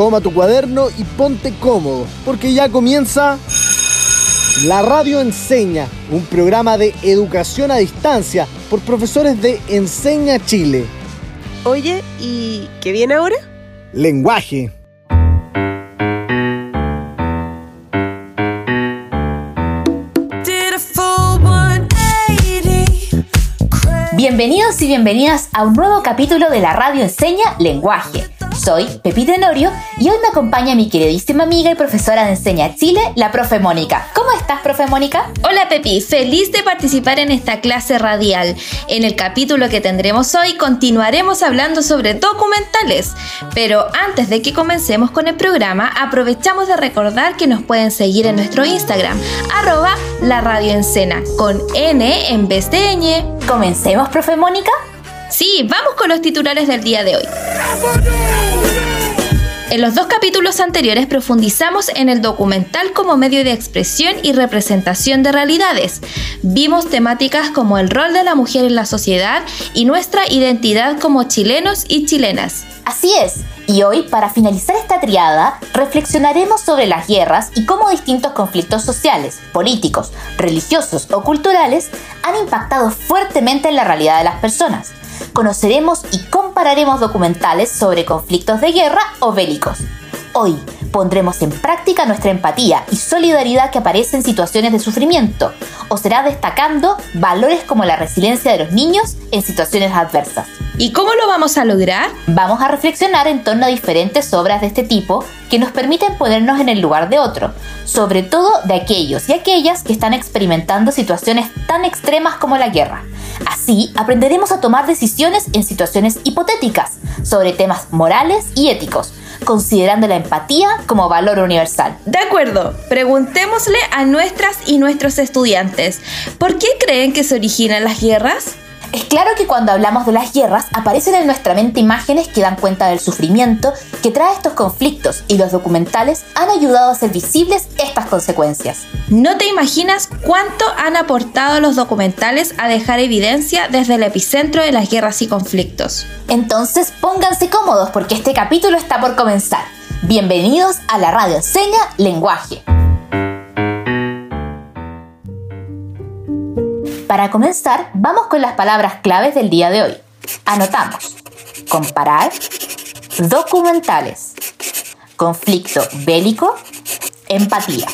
toma tu cuaderno y ponte cómodo, porque ya comienza La Radio Enseña, un programa de educación a distancia por profesores de Enseña Chile. Oye, ¿y qué viene ahora? Lenguaje. Bienvenidos y bienvenidas a un nuevo capítulo de la radio Enseña Lenguaje. Soy Pepita Tenorio y hoy me acompaña mi queridísima amiga y profesora de Enseña Chile, la profe Mónica. ¿Cómo estás, profe Mónica? Hola Pepi, feliz de participar en esta clase radial. En el capítulo que tendremos hoy continuaremos hablando sobre documentales, pero antes de que comencemos con el programa, aprovechamos de recordar que nos pueden seguir en nuestro Instagram, arroba la radio con N en vez de ñ. ¿Comencemos, profe Mónica? Sí, vamos con los titulares del día de hoy. En los dos capítulos anteriores profundizamos en el documental como medio de expresión y representación de realidades. Vimos temáticas como el rol de la mujer en la sociedad y nuestra identidad como chilenos y chilenas. Así es, y hoy, para finalizar esta triada, reflexionaremos sobre las guerras y cómo distintos conflictos sociales, políticos, religiosos o culturales han impactado fuertemente en la realidad de las personas conoceremos y compararemos documentales sobre conflictos de guerra o bélicos. Hoy pondremos en práctica nuestra empatía y solidaridad que aparece en situaciones de sufrimiento, o será destacando valores como la resiliencia de los niños en situaciones adversas. ¿Y cómo lo vamos a lograr? Vamos a reflexionar en torno a diferentes obras de este tipo que nos permiten ponernos en el lugar de otro, sobre todo de aquellos y aquellas que están experimentando situaciones tan extremas como la guerra. Así aprenderemos a tomar decisiones en situaciones hipotéticas sobre temas morales y éticos, considerando la empatía como valor universal. De acuerdo, preguntémosle a nuestras y nuestros estudiantes, ¿por qué creen que se originan las guerras? Es claro que cuando hablamos de las guerras aparecen en nuestra mente imágenes que dan cuenta del sufrimiento que trae estos conflictos y los documentales han ayudado a hacer visibles estas consecuencias. No te imaginas cuánto han aportado los documentales a dejar evidencia desde el epicentro de las guerras y conflictos. Entonces pónganse cómodos porque este capítulo está por comenzar. Bienvenidos a la radio Seña Lenguaje. Para comenzar, vamos con las palabras claves del día de hoy. Anotamos. Comparar. Documentales. Conflicto bélico. Empatía.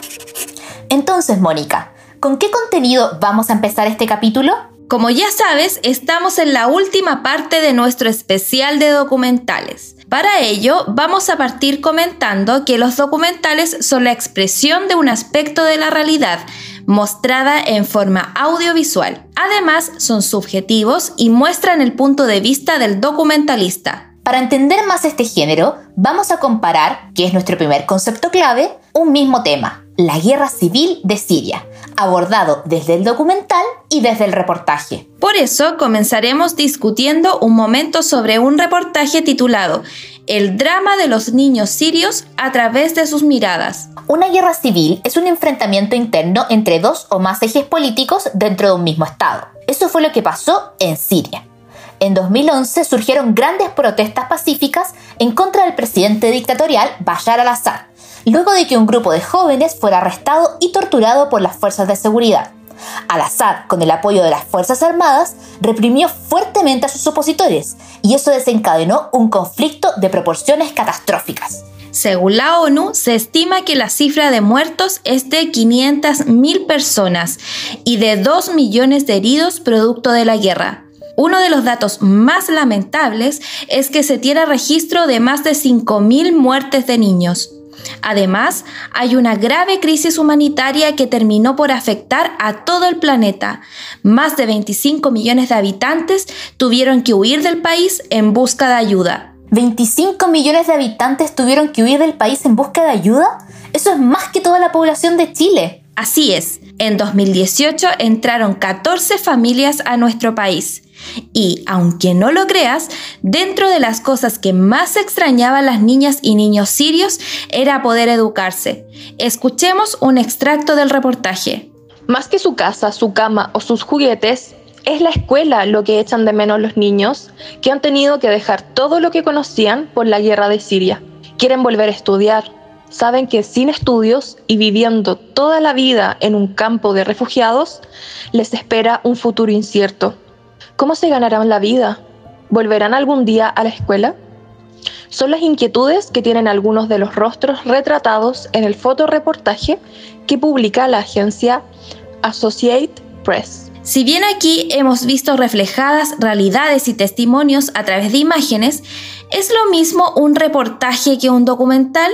Entonces, Mónica, ¿con qué contenido vamos a empezar este capítulo? Como ya sabes, estamos en la última parte de nuestro especial de documentales. Para ello, vamos a partir comentando que los documentales son la expresión de un aspecto de la realidad, mostrada en forma audiovisual. Además, son subjetivos y muestran el punto de vista del documentalista. Para entender más este género, vamos a comparar, que es nuestro primer concepto clave, un mismo tema, la guerra civil de Siria, abordado desde el documental y desde el reportaje. Por eso comenzaremos discutiendo un momento sobre un reportaje titulado El drama de los niños sirios a través de sus miradas. Una guerra civil es un enfrentamiento interno entre dos o más ejes políticos dentro de un mismo Estado. Eso fue lo que pasó en Siria. En 2011 surgieron grandes protestas pacíficas en contra del presidente dictatorial Bashar al-Assad, luego de que un grupo de jóvenes fuera arrestado y torturado por las fuerzas de seguridad. Al-Assad, con el apoyo de las Fuerzas Armadas, reprimió fuertemente a sus opositores y eso desencadenó un conflicto de proporciones catastróficas. Según la ONU, se estima que la cifra de muertos es de 500.000 personas y de 2 millones de heridos producto de la guerra. Uno de los datos más lamentables es que se tiene registro de más de 5.000 muertes de niños. Además, hay una grave crisis humanitaria que terminó por afectar a todo el planeta. Más de 25 millones de habitantes tuvieron que huir del país en busca de ayuda. ¿25 millones de habitantes tuvieron que huir del país en busca de ayuda? Eso es más que toda la población de Chile. Así es, en 2018 entraron 14 familias a nuestro país. Y, aunque no lo creas, dentro de las cosas que más extrañaban las niñas y niños sirios era poder educarse. Escuchemos un extracto del reportaje. Más que su casa, su cama o sus juguetes, es la escuela lo que echan de menos los niños que han tenido que dejar todo lo que conocían por la guerra de Siria. Quieren volver a estudiar. Saben que sin estudios y viviendo toda la vida en un campo de refugiados, les espera un futuro incierto. ¿Cómo se ganarán la vida? ¿Volverán algún día a la escuela? Son las inquietudes que tienen algunos de los rostros retratados en el fotoreportaje que publica la agencia Associate Press. Si bien aquí hemos visto reflejadas realidades y testimonios a través de imágenes, ¿es lo mismo un reportaje que un documental?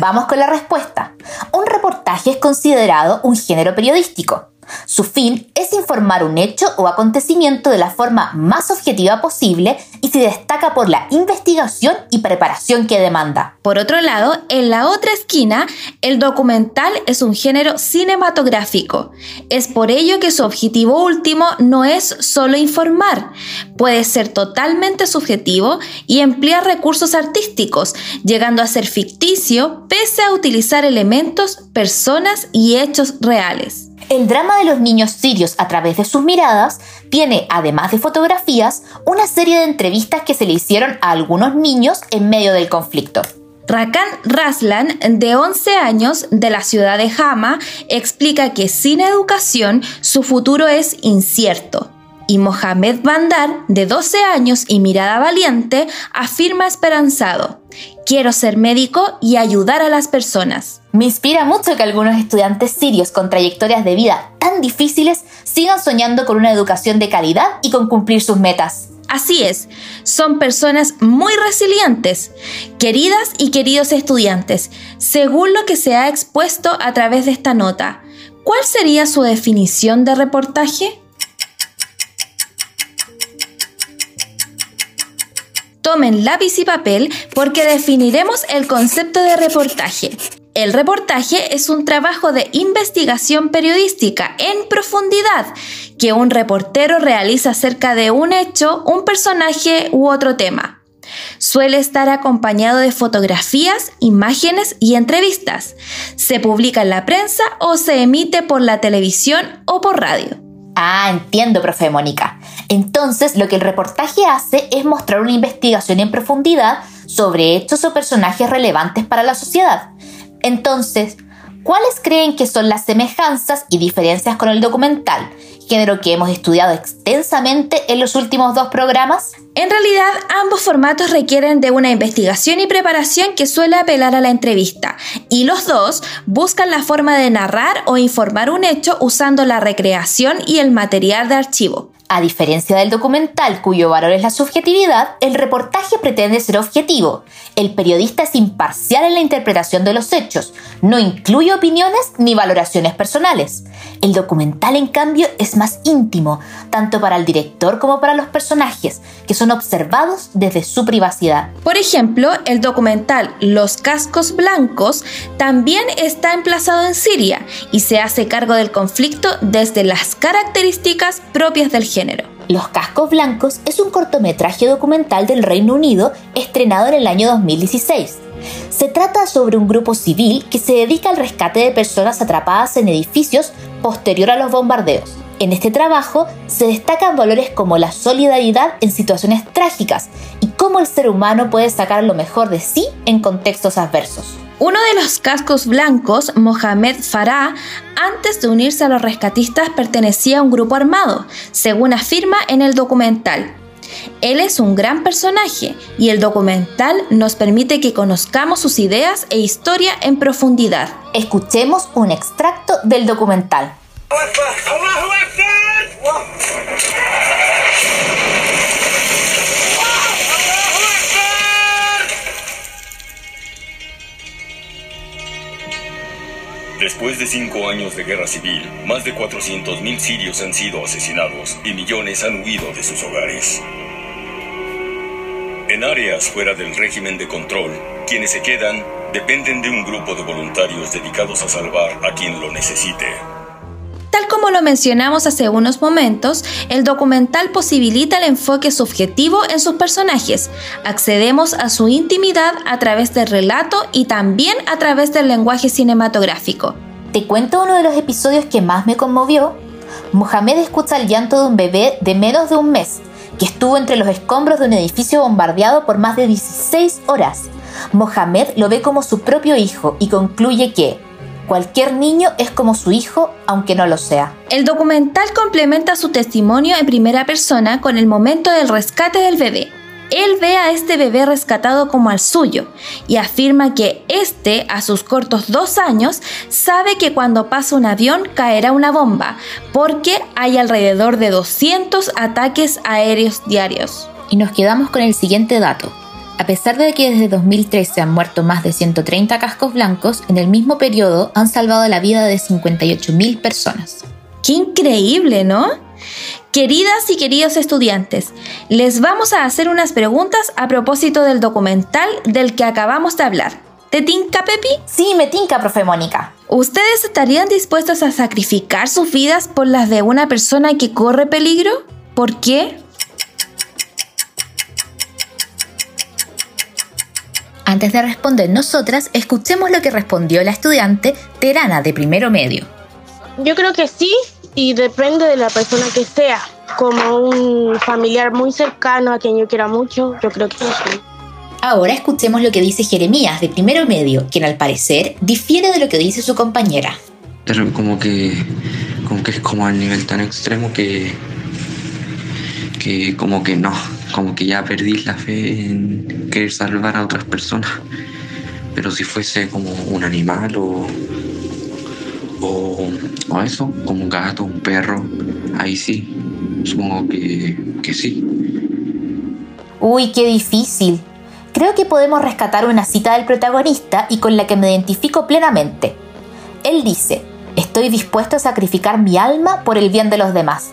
Vamos con la respuesta. Un reportaje es considerado un género periodístico. Su fin es informar un hecho o acontecimiento de la forma más objetiva posible y se destaca por la investigación y preparación que demanda. Por otro lado, en la otra esquina, el documental es un género cinematográfico. Es por ello que su objetivo último no es solo informar, puede ser totalmente subjetivo y emplear recursos artísticos, llegando a ser ficticio pese a utilizar elementos, personas y hechos reales. El drama de los niños sirios a través de sus miradas tiene, además de fotografías, una serie de entrevistas que se le hicieron a algunos niños en medio del conflicto. Rakan Raslan, de 11 años, de la ciudad de Hama, explica que sin educación su futuro es incierto. Y Mohamed Bandar, de 12 años y mirada valiente, afirma esperanzado, quiero ser médico y ayudar a las personas. Me inspira mucho que algunos estudiantes sirios con trayectorias de vida tan difíciles sigan soñando con una educación de calidad y con cumplir sus metas. Así es, son personas muy resilientes, queridas y queridos estudiantes, según lo que se ha expuesto a través de esta nota. ¿Cuál sería su definición de reportaje? Tomen lápiz y papel porque definiremos el concepto de reportaje. El reportaje es un trabajo de investigación periodística en profundidad que un reportero realiza acerca de un hecho, un personaje u otro tema. Suele estar acompañado de fotografías, imágenes y entrevistas. Se publica en la prensa o se emite por la televisión o por radio. Ah, entiendo, profe Mónica. Entonces, lo que el reportaje hace es mostrar una investigación en profundidad sobre hechos o personajes relevantes para la sociedad. Entonces, ¿cuáles creen que son las semejanzas y diferencias con el documental? género que hemos estudiado extensamente en los últimos dos programas? En realidad, ambos formatos requieren de una investigación y preparación que suele apelar a la entrevista, y los dos buscan la forma de narrar o informar un hecho usando la recreación y el material de archivo. A diferencia del documental, cuyo valor es la subjetividad, el reportaje pretende ser objetivo. El periodista es imparcial en la interpretación de los hechos, no incluye opiniones ni valoraciones personales. El documental, en cambio, es más íntimo, tanto para el director como para los personajes, que son observados desde su privacidad. Por ejemplo, el documental Los Cascos Blancos también está emplazado en Siria y se hace cargo del conflicto desde las características propias del Los Cascos Blancos es un cortometraje documental del Reino Unido estrenado en el año 2016. Se trata sobre un grupo civil que se dedica al rescate de personas atrapadas en edificios posterior a los bombardeos. En este trabajo se destacan valores como la solidaridad en situaciones trágicas y cómo el ser humano puede sacar lo mejor de sí en contextos adversos. Uno de los cascos blancos, Mohamed Farah, antes de unirse a los rescatistas pertenecía a un grupo armado, según afirma en el documental. Él es un gran personaje y el documental nos permite que conozcamos sus ideas e historia en profundidad. Escuchemos un extracto del documental. Después de cinco años de guerra civil, más de 400.000 sirios han sido asesinados y millones han huido de sus hogares. En áreas fuera del régimen de control, quienes se quedan dependen de un grupo de voluntarios dedicados a salvar a quien lo necesite. Tal como lo mencionamos hace unos momentos, el documental posibilita el enfoque subjetivo en sus personajes. Accedemos a su intimidad a través del relato y también a través del lenguaje cinematográfico. Te cuento uno de los episodios que más me conmovió. Mohamed escucha el llanto de un bebé de menos de un mes que estuvo entre los escombros de un edificio bombardeado por más de 16 horas. Mohamed lo ve como su propio hijo y concluye que cualquier niño es como su hijo, aunque no lo sea. El documental complementa su testimonio en primera persona con el momento del rescate del bebé. Él ve a este bebé rescatado como al suyo y afirma que este, a sus cortos dos años, sabe que cuando pasa un avión caerá una bomba, porque hay alrededor de 200 ataques aéreos diarios. Y nos quedamos con el siguiente dato. A pesar de que desde 2013 han muerto más de 130 cascos blancos, en el mismo periodo han salvado la vida de 58.000 personas. ¡Qué increíble, ¿no? Queridas y queridos estudiantes, les vamos a hacer unas preguntas a propósito del documental del que acabamos de hablar. ¿Te tinca, Pepi? Sí, me tinca, profe Mónica. ¿Ustedes estarían dispuestos a sacrificar sus vidas por las de una persona que corre peligro? ¿Por qué? Antes de responder nosotras, escuchemos lo que respondió la estudiante Terana de primero medio. Yo creo que sí, y depende de la persona que sea. Como un familiar muy cercano a quien yo quiera mucho, yo creo que sí. Ahora escuchemos lo que dice Jeremías de primero medio, quien al parecer difiere de lo que dice su compañera. Pero como que, como que es como al nivel tan extremo que, que como que no, como que ya perdí la fe en querer salvar a otras personas. Pero si fuese como un animal o, o, eso, como un gato, un perro, ahí sí, supongo que, que sí. Uy, qué difícil. Creo que podemos rescatar una cita del protagonista y con la que me identifico plenamente. Él dice, estoy dispuesto a sacrificar mi alma por el bien de los demás.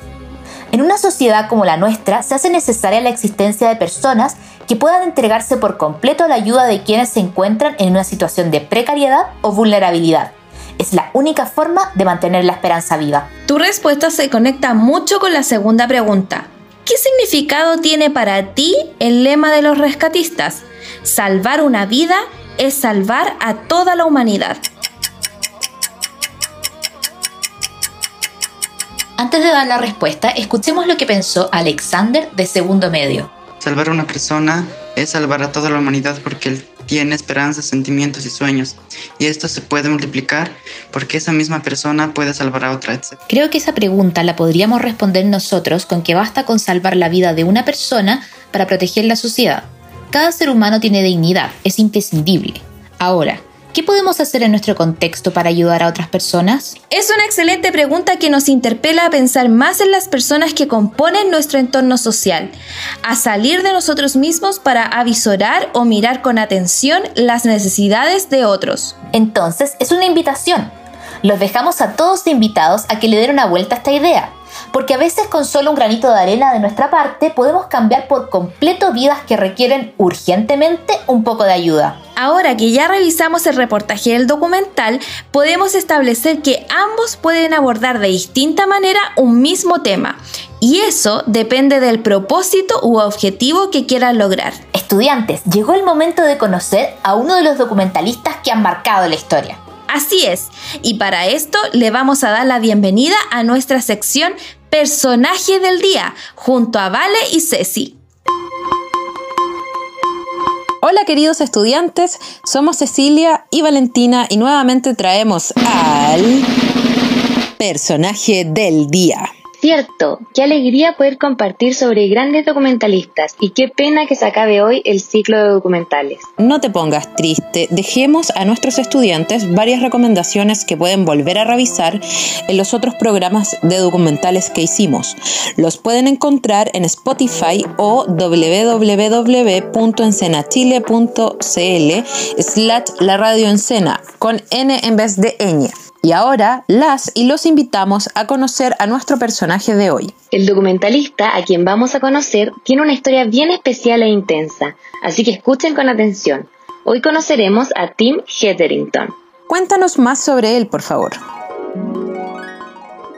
En una sociedad como la nuestra se hace necesaria la existencia de personas que puedan entregarse por completo a la ayuda de quienes se encuentran en una situación de precariedad o vulnerabilidad es la única forma de mantener la esperanza viva. Tu respuesta se conecta mucho con la segunda pregunta. ¿Qué significado tiene para ti el lema de los rescatistas? Salvar una vida es salvar a toda la humanidad. Antes de dar la respuesta, escuchemos lo que pensó Alexander de segundo medio. Salvar a una persona es salvar a toda la humanidad porque él tiene esperanzas, sentimientos y sueños. Y esto se puede multiplicar porque esa misma persona puede salvar a otra, etc. Creo que esa pregunta la podríamos responder nosotros con que basta con salvar la vida de una persona para proteger la sociedad. Cada ser humano tiene dignidad, es imprescindible. Ahora, ¿Qué podemos hacer en nuestro contexto para ayudar a otras personas? Es una excelente pregunta que nos interpela a pensar más en las personas que componen nuestro entorno social, a salir de nosotros mismos para avisorar o mirar con atención las necesidades de otros. Entonces, es una invitación. Los dejamos a todos invitados a que le den una vuelta a esta idea porque a veces con solo un granito de arena de nuestra parte podemos cambiar por completo vidas que requieren urgentemente un poco de ayuda. Ahora que ya revisamos el reportaje del documental, podemos establecer que ambos pueden abordar de distinta manera un mismo tema. Y eso depende del propósito u objetivo que quieran lograr. Estudiantes, llegó el momento de conocer a uno de los documentalistas que han marcado la historia. Así es, y para esto le vamos a dar la bienvenida a nuestra sección Personaje del Día, junto a Vale y Ceci. Hola queridos estudiantes, somos Cecilia y Valentina y nuevamente traemos al personaje del día. Cierto, qué alegría poder compartir sobre grandes documentalistas y qué pena que se acabe hoy el ciclo de documentales. No te pongas triste, dejemos a nuestros estudiantes varias recomendaciones que pueden volver a revisar en los otros programas de documentales que hicimos. Los pueden encontrar en Spotify o www.encenachile.cl slash la radio encena con N en vez de ñ. Y ahora las y los invitamos a conocer a nuestro personaje de hoy. El documentalista a quien vamos a conocer tiene una historia bien especial e intensa, así que escuchen con atención. Hoy conoceremos a Tim Hetherington. Cuéntanos más sobre él, por favor.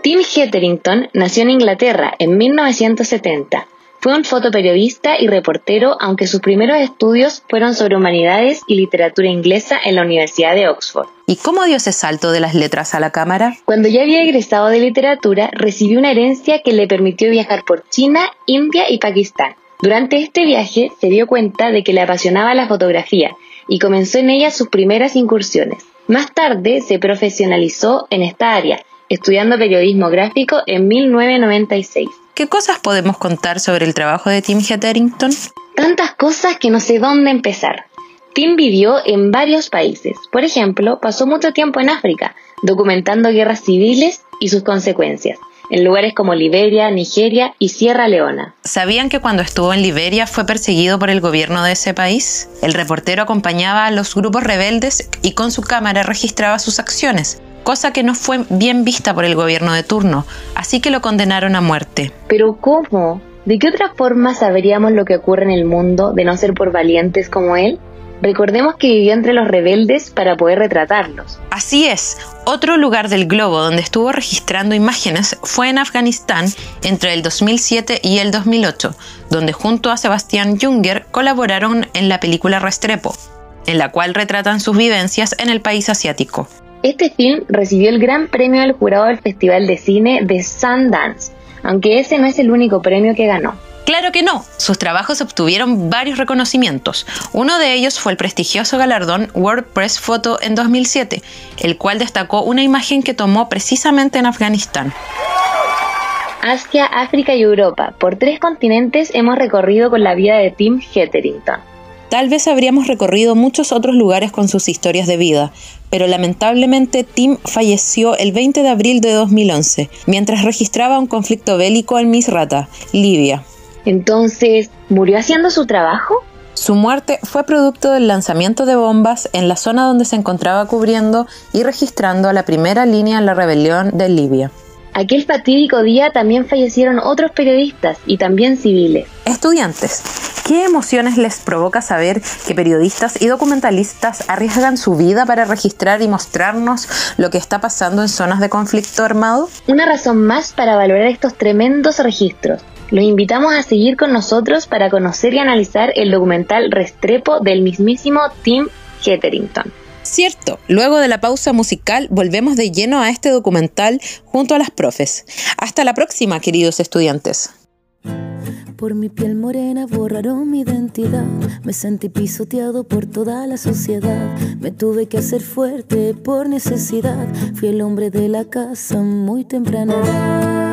Tim Hetherington nació en Inglaterra en 1970. Fue un fotoperiodista y reportero, aunque sus primeros estudios fueron sobre humanidades y literatura inglesa en la Universidad de Oxford. ¿Y cómo dio ese salto de las letras a la cámara? Cuando ya había egresado de literatura, recibió una herencia que le permitió viajar por China, India y Pakistán. Durante este viaje se dio cuenta de que le apasionaba la fotografía y comenzó en ella sus primeras incursiones. Más tarde se profesionalizó en esta área, estudiando periodismo gráfico en 1996. ¿Qué cosas podemos contar sobre el trabajo de Tim Hetherington? Tantas cosas que no sé dónde empezar. Tim vivió en varios países. Por ejemplo, pasó mucho tiempo en África, documentando guerras civiles y sus consecuencias, en lugares como Liberia, Nigeria y Sierra Leona. ¿Sabían que cuando estuvo en Liberia fue perseguido por el gobierno de ese país? El reportero acompañaba a los grupos rebeldes y con su cámara registraba sus acciones, cosa que no fue bien vista por el gobierno de turno, así que lo condenaron a muerte. Pero ¿cómo? ¿De qué otra forma sabríamos lo que ocurre en el mundo de no ser por valientes como él? Recordemos que vivió entre los rebeldes para poder retratarlos. Así es, otro lugar del globo donde estuvo registrando imágenes fue en Afganistán entre el 2007 y el 2008, donde junto a Sebastián Junger colaboraron en la película Restrepo, en la cual retratan sus vivencias en el país asiático. Este film recibió el gran premio del jurado del Festival de Cine de Sundance, aunque ese no es el único premio que ganó. Claro que no, sus trabajos obtuvieron varios reconocimientos. Uno de ellos fue el prestigioso galardón World Press Photo en 2007, el cual destacó una imagen que tomó precisamente en Afganistán. Asia, África y Europa, por tres continentes hemos recorrido con la vida de Tim Hetherington. Tal vez habríamos recorrido muchos otros lugares con sus historias de vida, pero lamentablemente Tim falleció el 20 de abril de 2011, mientras registraba un conflicto bélico en Misrata, Libia. Entonces, ¿murió haciendo su trabajo? Su muerte fue producto del lanzamiento de bombas en la zona donde se encontraba cubriendo y registrando a la primera línea en la rebelión de Libia. Aquel fatídico día también fallecieron otros periodistas y también civiles. Estudiantes, ¿qué emociones les provoca saber que periodistas y documentalistas arriesgan su vida para registrar y mostrarnos lo que está pasando en zonas de conflicto armado? Una razón más para valorar estos tremendos registros. Los invitamos a seguir con nosotros para conocer y analizar el documental Restrepo del mismísimo Tim Hetherington. Cierto, luego de la pausa musical volvemos de lleno a este documental junto a las profes. Hasta la próxima, queridos estudiantes. Por mi piel morena borraron mi identidad. Me sentí pisoteado por toda la sociedad. Me tuve que hacer fuerte por necesidad. Fui el hombre de la casa muy temprana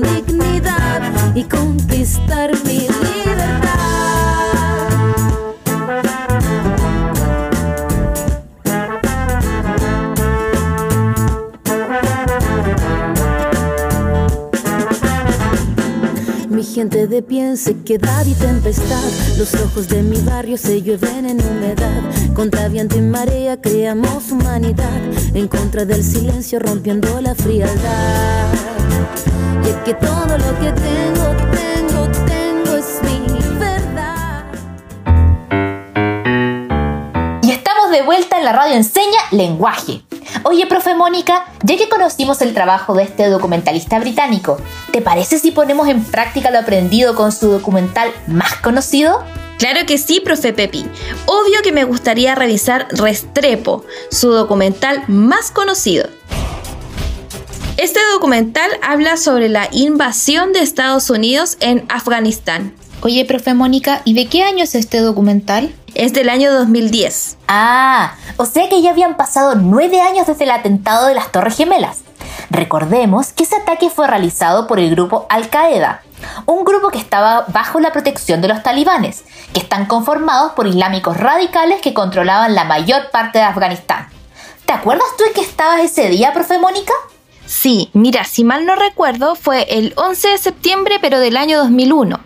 con dignidad y conquistar mi gente de pie en sequedad y tempestad. Los ojos de mi barrio se llueven en humedad. Contra viento y marea creamos humanidad. En contra del silencio rompiendo la frialdad. Y es que todo lo que tengo, tengo, tengo es mi verdad. Y estamos de vuelta en la radio Enseña Lenguaje. Oye, profe Mónica, ya que conocimos el trabajo de este documentalista británico, ¿te parece si ponemos en práctica lo aprendido con su documental más conocido? Claro que sí, profe Pepi. Obvio que me gustaría revisar Restrepo, su documental más conocido. Este documental habla sobre la invasión de Estados Unidos en Afganistán. Oye, profe Mónica, ¿y de qué año es este documental? Es del año 2010. Ah, o sea que ya habían pasado nueve años desde el atentado de las Torres Gemelas. Recordemos que ese ataque fue realizado por el grupo Al-Qaeda, un grupo que estaba bajo la protección de los talibanes, que están conformados por islámicos radicales que controlaban la mayor parte de Afganistán. ¿Te acuerdas tú de que estabas ese día, profe Mónica? Sí, mira, si mal no recuerdo, fue el 11 de septiembre, pero del año 2001.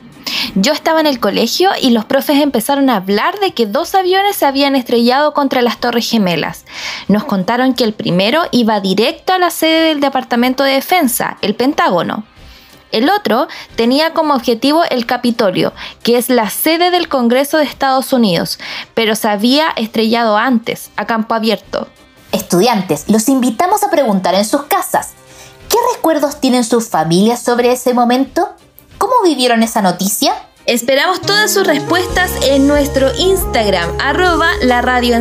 Yo estaba en el colegio y los profes empezaron a hablar de que dos aviones se habían estrellado contra las Torres Gemelas. Nos contaron que el primero iba directo a la sede del Departamento de Defensa, el Pentágono. El otro tenía como objetivo el Capitolio, que es la sede del Congreso de Estados Unidos, pero se había estrellado antes, a campo abierto. Estudiantes, los invitamos a preguntar en sus casas. ¿Qué recuerdos tienen sus familias sobre ese momento? ¿Cómo vivieron esa noticia? Esperamos todas sus respuestas en nuestro Instagram, arroba la radio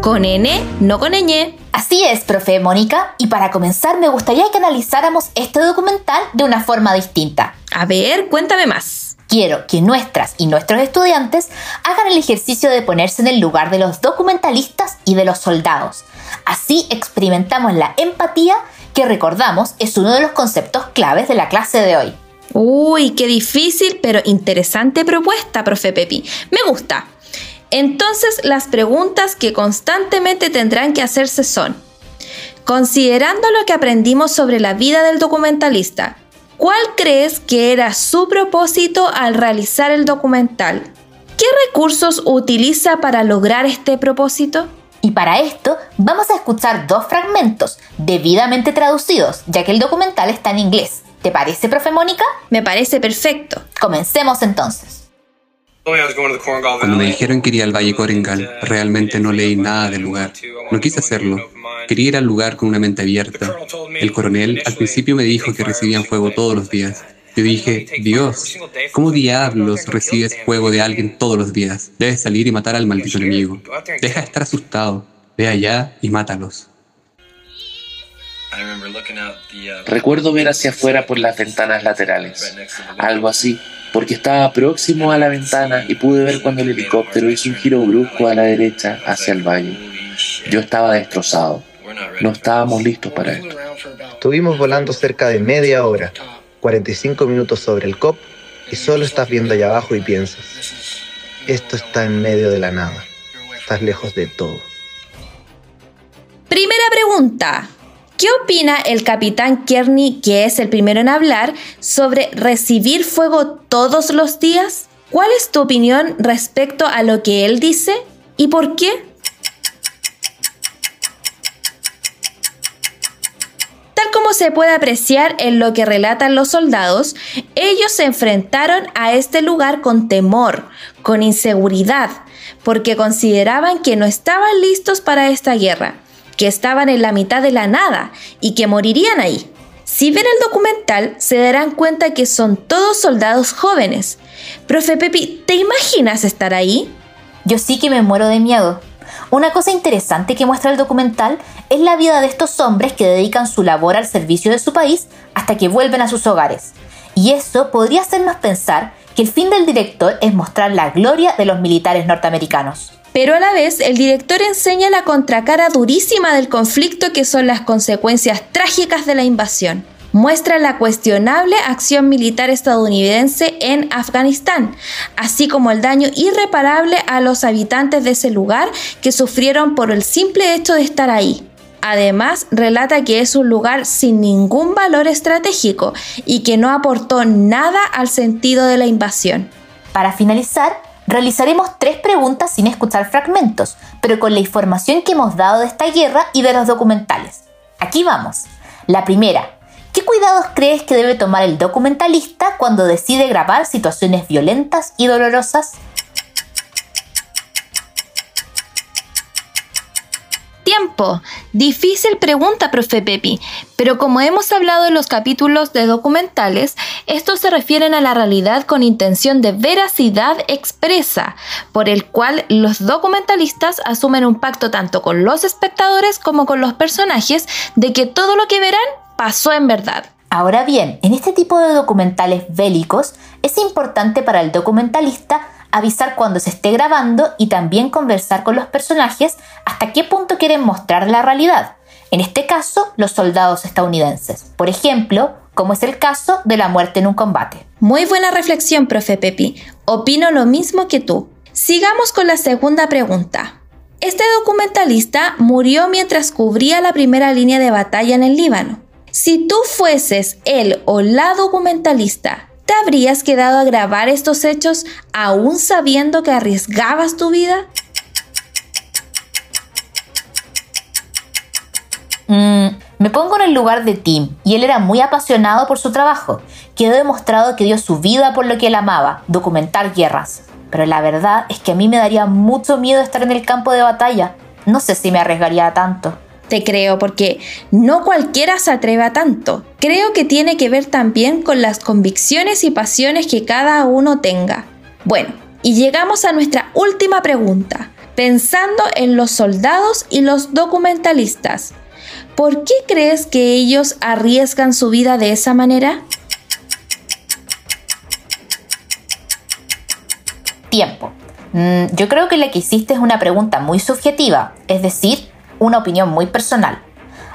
con N, no con ñ. Así es, profe Mónica, y para comenzar me gustaría que analizáramos este documental de una forma distinta. A ver, cuéntame más. Quiero que nuestras y nuestros estudiantes hagan el ejercicio de ponerse en el lugar de los documentalistas y de los soldados. Así experimentamos la empatía que recordamos es uno de los conceptos claves de la clase de hoy. Uy, qué difícil pero interesante propuesta, profe Pepi. Me gusta. Entonces las preguntas que constantemente tendrán que hacerse son, considerando lo que aprendimos sobre la vida del documentalista, ¿cuál crees que era su propósito al realizar el documental? ¿Qué recursos utiliza para lograr este propósito? Y para esto vamos a escuchar dos fragmentos debidamente traducidos, ya que el documental está en inglés. ¿Te parece, profe Mónica? Me parece perfecto. Comencemos entonces. Cuando me dijeron que iría al Valle Corengal, realmente no leí nada del lugar. No quise hacerlo. Quería ir al lugar con una mente abierta. El coronel al principio me dijo que recibían fuego todos los días. Yo dije, Dios, ¿cómo diablos recibes fuego de alguien todos los días? Debes salir y matar al maldito enemigo. Deja de estar asustado. Ve allá y mátalos. Recuerdo ver hacia afuera por las ventanas laterales, algo así, porque estaba próximo a la ventana y pude ver cuando el helicóptero hizo un giro brusco a la derecha hacia el valle. Yo estaba destrozado. No estábamos listos para esto. Estuvimos volando cerca de media hora, 45 minutos sobre el COP y solo estás viendo allá abajo y piensas, esto está en medio de la nada, estás lejos de todo. Primera pregunta. ¿Qué opina el capitán Kearney, que es el primero en hablar, sobre recibir fuego todos los días? ¿Cuál es tu opinión respecto a lo que él dice y por qué? Tal como se puede apreciar en lo que relatan los soldados, ellos se enfrentaron a este lugar con temor, con inseguridad, porque consideraban que no estaban listos para esta guerra que estaban en la mitad de la nada y que morirían ahí. Si ven el documental, se darán cuenta que son todos soldados jóvenes. Profe Pepi, ¿te imaginas estar ahí? Yo sí que me muero de miedo. Una cosa interesante que muestra el documental es la vida de estos hombres que dedican su labor al servicio de su país hasta que vuelven a sus hogares. Y eso podría hacernos pensar que el fin del director es mostrar la gloria de los militares norteamericanos pero a la vez el director enseña la contracara durísima del conflicto que son las consecuencias trágicas de la invasión. Muestra la cuestionable acción militar estadounidense en Afganistán, así como el daño irreparable a los habitantes de ese lugar que sufrieron por el simple hecho de estar ahí. Además, relata que es un lugar sin ningún valor estratégico y que no aportó nada al sentido de la invasión. Para finalizar, Realizaremos tres preguntas sin escuchar fragmentos, pero con la información que hemos dado de esta guerra y de los documentales. Aquí vamos. La primera, ¿qué cuidados crees que debe tomar el documentalista cuando decide grabar situaciones violentas y dolorosas? Tiempo? Difícil pregunta, profe Pepi, pero como hemos hablado en los capítulos de documentales, estos se refieren a la realidad con intención de veracidad expresa, por el cual los documentalistas asumen un pacto tanto con los espectadores como con los personajes de que todo lo que verán pasó en verdad. Ahora bien, en este tipo de documentales bélicos es importante para el documentalista avisar cuando se esté grabando y también conversar con los personajes hasta qué punto quieren mostrar la realidad. en este caso los soldados estadounidenses, por ejemplo, como es el caso de la muerte en un combate. Muy buena reflexión, profe Pepi. Opino lo mismo que tú. Sigamos con la segunda pregunta. Este documentalista murió mientras cubría la primera línea de batalla en el Líbano. Si tú fueses él o la documentalista, ¿te habrías quedado a grabar estos hechos aún sabiendo que arriesgabas tu vida? Mm, me pongo en el lugar de Tim, y él era muy apasionado por su trabajo. Quedó demostrado que dio su vida por lo que él amaba, documentar guerras. Pero la verdad es que a mí me daría mucho miedo estar en el campo de batalla. No sé si me arriesgaría tanto. Te creo porque no cualquiera se atreve a tanto. Creo que tiene que ver también con las convicciones y pasiones que cada uno tenga. Bueno, y llegamos a nuestra última pregunta, pensando en los soldados y los documentalistas. ¿Por qué crees que ellos arriesgan su vida de esa manera? Tiempo. Mm, yo creo que la que hiciste es una pregunta muy subjetiva, es decir, una opinión muy personal.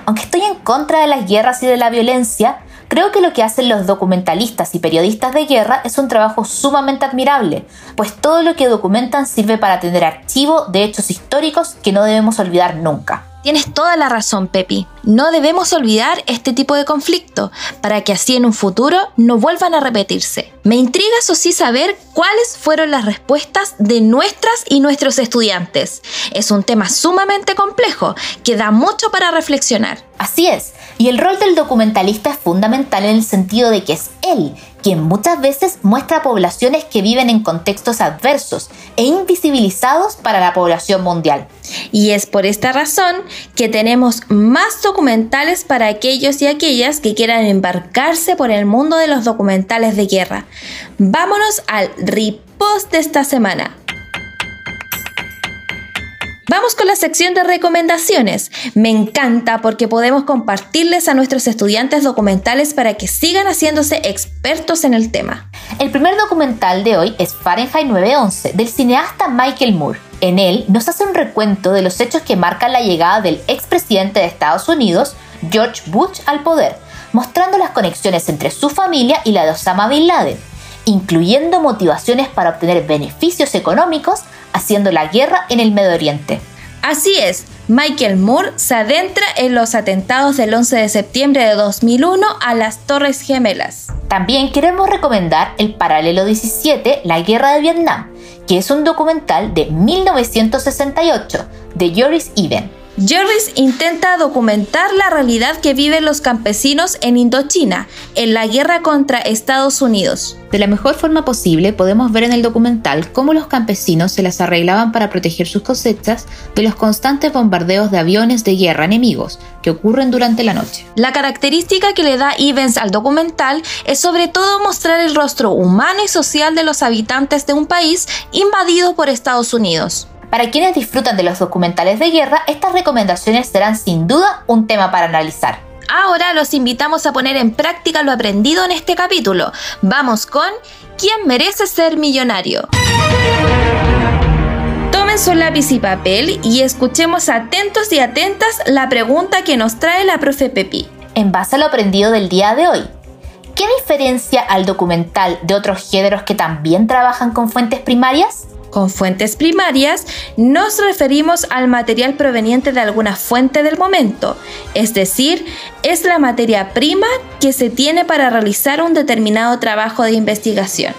Aunque estoy en contra de las guerras y de la violencia, creo que lo que hacen los documentalistas y periodistas de guerra es un trabajo sumamente admirable, pues todo lo que documentan sirve para tener archivo de hechos históricos que no debemos olvidar nunca. Tienes toda la razón, Pepi. No debemos olvidar este tipo de conflicto para que así en un futuro no vuelvan a repetirse. Me intriga eso sí saber cuáles fueron las respuestas de nuestras y nuestros estudiantes. Es un tema sumamente complejo que da mucho para reflexionar. Así es, y el rol del documentalista es fundamental en el sentido de que es él quien muchas veces muestra poblaciones que viven en contextos adversos e invisibilizados para la población mundial. Y es por esta razón que tenemos más documentales para aquellos y aquellas que quieran embarcarse por el mundo de los documentales de guerra. Vámonos al ripost de esta semana. Vamos con la sección de recomendaciones. Me encanta porque podemos compartirles a nuestros estudiantes documentales para que sigan haciéndose expertos en el tema. El primer documental de hoy es Fahrenheit 911 del cineasta Michael Moore. En él nos hace un recuento de los hechos que marcan la llegada del expresidente de Estados Unidos, George Bush, al poder, mostrando las conexiones entre su familia y la de Osama Bin Laden, incluyendo motivaciones para obtener beneficios económicos haciendo la guerra en el Medio Oriente. Así es, Michael Moore se adentra en los atentados del 11 de septiembre de 2001 a las Torres Gemelas. También queremos recomendar el Paralelo 17, La Guerra de Vietnam, que es un documental de 1968 de Joris Even Jervis intenta documentar la realidad que viven los campesinos en Indochina, en la guerra contra Estados Unidos. De la mejor forma posible podemos ver en el documental cómo los campesinos se las arreglaban para proteger sus cosechas de los constantes bombardeos de aviones de guerra enemigos que ocurren durante la noche. La característica que le da Evans al documental es sobre todo mostrar el rostro humano y social de los habitantes de un país invadido por Estados Unidos. Para quienes disfrutan de los documentales de guerra, estas recomendaciones serán sin duda un tema para analizar. Ahora los invitamos a poner en práctica lo aprendido en este capítulo. Vamos con ¿Quién merece ser millonario? Tomen su lápiz y papel y escuchemos atentos y atentas la pregunta que nos trae la profe Pepi. En base a lo aprendido del día de hoy, ¿qué diferencia al documental de otros géneros que también trabajan con fuentes primarias? Con fuentes primarias nos referimos al material proveniente de alguna fuente del momento, es decir, es la materia prima que se tiene para realizar un determinado trabajo de investigación.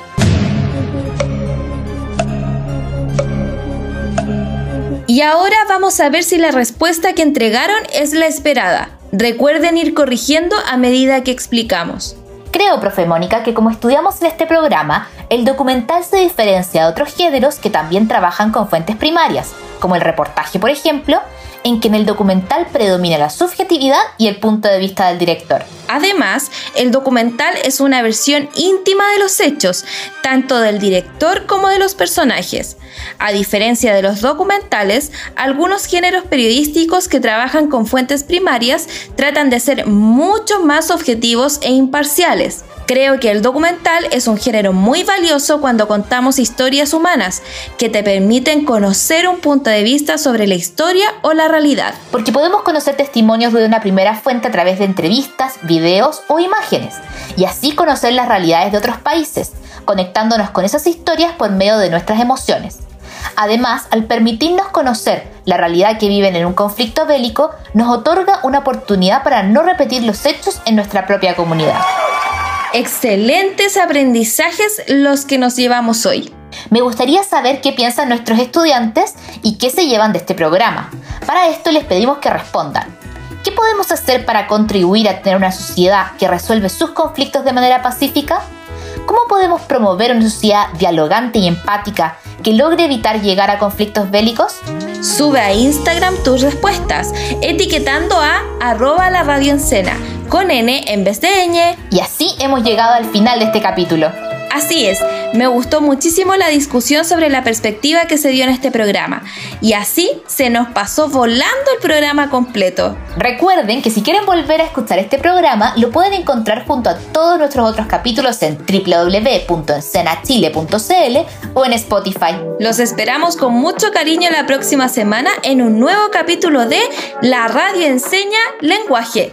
Y ahora vamos a ver si la respuesta que entregaron es la esperada. Recuerden ir corrigiendo a medida que explicamos. Creo, profe Mónica, que como estudiamos en este programa, el documental se diferencia de otros géneros que también trabajan con fuentes primarias, como el reportaje, por ejemplo, en que en el documental predomina la subjetividad y el punto de vista del director. Además, el documental es una versión íntima de los hechos, tanto del director como de los personajes. A diferencia de los documentales, algunos géneros periodísticos que trabajan con fuentes primarias tratan de ser mucho más objetivos e imparciales. Creo que el documental es un género muy valioso cuando contamos historias humanas que te permiten conocer un punto de vista sobre la historia o la realidad. Porque podemos conocer testimonios de una primera fuente a través de entrevistas, videos o imágenes, y así conocer las realidades de otros países, conectándonos con esas historias por medio de nuestras emociones. Además, al permitirnos conocer la realidad que viven en un conflicto bélico, nos otorga una oportunidad para no repetir los hechos en nuestra propia comunidad. Excelentes aprendizajes los que nos llevamos hoy. Me gustaría saber qué piensan nuestros estudiantes y qué se llevan de este programa. Para esto les pedimos que respondan. ¿Qué podemos hacer para contribuir a tener una sociedad que resuelve sus conflictos de manera pacífica? ¿Cómo podemos promover una sociedad dialogante y empática que logre evitar llegar a conflictos bélicos? Sube a Instagram tus respuestas, etiquetando a arroba la radio con N en vez de ñ. Y así hemos llegado al final de este capítulo. Así es, me gustó muchísimo la discusión sobre la perspectiva que se dio en este programa. Y así se nos pasó volando el programa completo. Recuerden que si quieren volver a escuchar este programa, lo pueden encontrar junto a todos nuestros otros capítulos en www.encenachile.cl o en Spotify. Los esperamos con mucho cariño la próxima semana en un nuevo capítulo de La Radio Enseña Lenguaje.